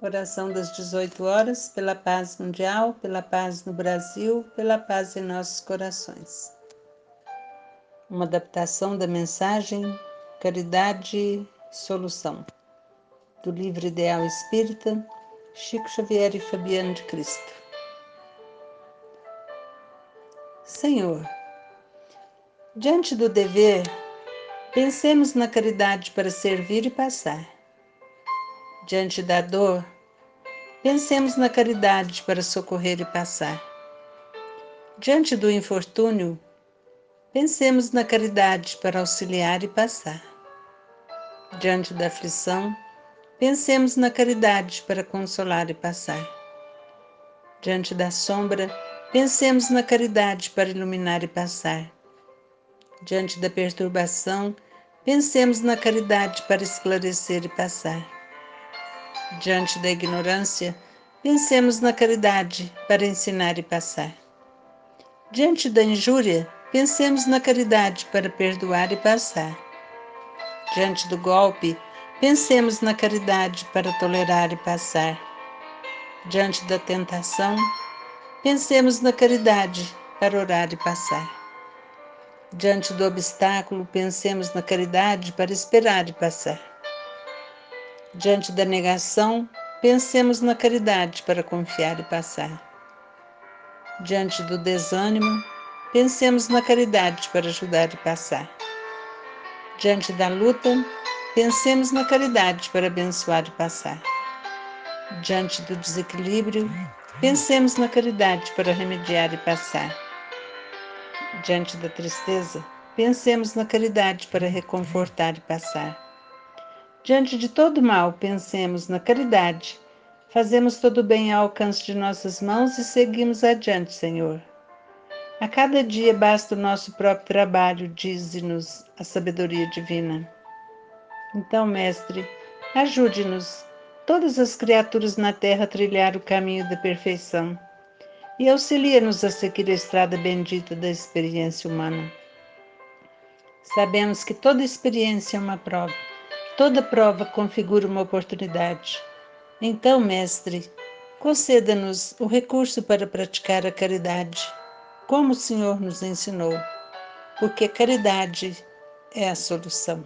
Oração das 18 horas, pela paz mundial, pela paz no Brasil, pela paz em nossos corações. Uma adaptação da mensagem Caridade Solução, do livro Ideal Espírita, Chico Xavier e Fabiano de Cristo. Senhor, diante do dever, pensemos na caridade para servir e passar diante da dor, pensemos na caridade para socorrer e passar. Diante do infortúnio, pensemos na caridade para auxiliar e passar. Diante da aflição, pensemos na caridade para consolar e passar. Diante da sombra, pensemos na caridade para iluminar e passar. Diante da perturbação, pensemos na caridade para esclarecer e passar Diante da ignorância, pensemos na caridade para ensinar e passar. Diante da injúria, pensemos na caridade para perdoar e passar. Diante do golpe, pensemos na caridade para tolerar e passar. Diante da tentação, pensemos na caridade para orar e passar. Diante do obstáculo, pensemos na caridade para esperar e passar. Diante da negação, pensemos na caridade para confiar e passar. Diante do desânimo, pensemos na caridade para ajudar e passar. Diante da luta, pensemos na caridade para abençoar e passar. Diante do desequilíbrio, pensemos na caridade para remediar e passar. Diante da tristeza, pensemos na caridade para reconfortar e passar. Diante de todo mal, pensemos na caridade. Fazemos todo bem ao alcance de nossas mãos e seguimos adiante, Senhor. A cada dia basta o nosso próprio trabalho, dize-nos a sabedoria divina. Então, Mestre, ajude-nos, todas as criaturas na terra, a trilhar o caminho da perfeição e auxilia-nos a seguir a estrada bendita da experiência humana. Sabemos que toda experiência é uma prova Toda prova configura uma oportunidade. Então, Mestre, conceda-nos o recurso para praticar a caridade, como o Senhor nos ensinou, porque a caridade é a solução.